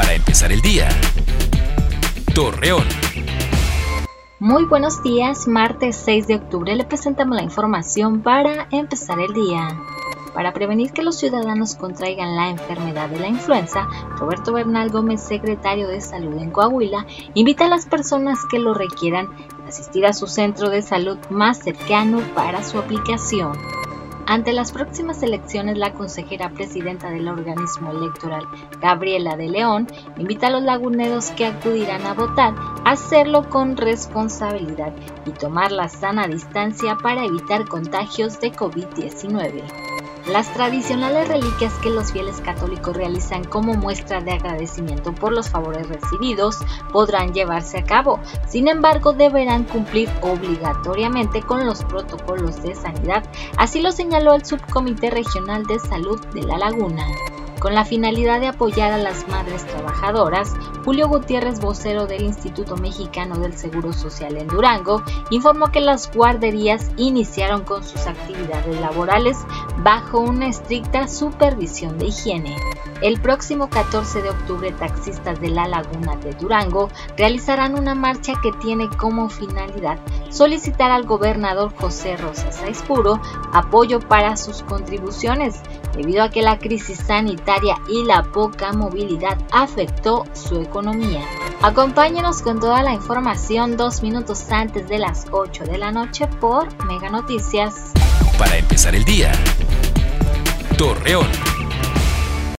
para empezar el día. Torreón. Muy buenos días, martes 6 de octubre le presentamos la información para empezar el día. Para prevenir que los ciudadanos contraigan la enfermedad de la influenza, Roberto Bernal Gómez, secretario de Salud en Coahuila, invita a las personas que lo requieran a asistir a su centro de salud más cercano para su aplicación. Ante las próximas elecciones, la consejera presidenta del organismo electoral, Gabriela de León, invita a los laguneros que acudirán a votar a hacerlo con responsabilidad y tomar la sana distancia para evitar contagios de COVID-19. Las tradicionales reliquias que los fieles católicos realizan como muestra de agradecimiento por los favores recibidos podrán llevarse a cabo, sin embargo deberán cumplir obligatoriamente con los protocolos de sanidad, así lo señaló el Subcomité Regional de Salud de La Laguna. Con la finalidad de apoyar a las madres trabajadoras, Julio Gutiérrez, vocero del Instituto Mexicano del Seguro Social en Durango, informó que las guarderías iniciaron con sus actividades laborales bajo una estricta supervisión de higiene. El próximo 14 de octubre, taxistas de la Laguna de Durango realizarán una marcha que tiene como finalidad solicitar al gobernador José Rosas Aispuro apoyo para sus contribuciones, debido a que la crisis sanitaria y la poca movilidad afectó su economía. Acompáñenos con toda la información dos minutos antes de las 8 de la noche por Mega Noticias. Para empezar el día. Torreón.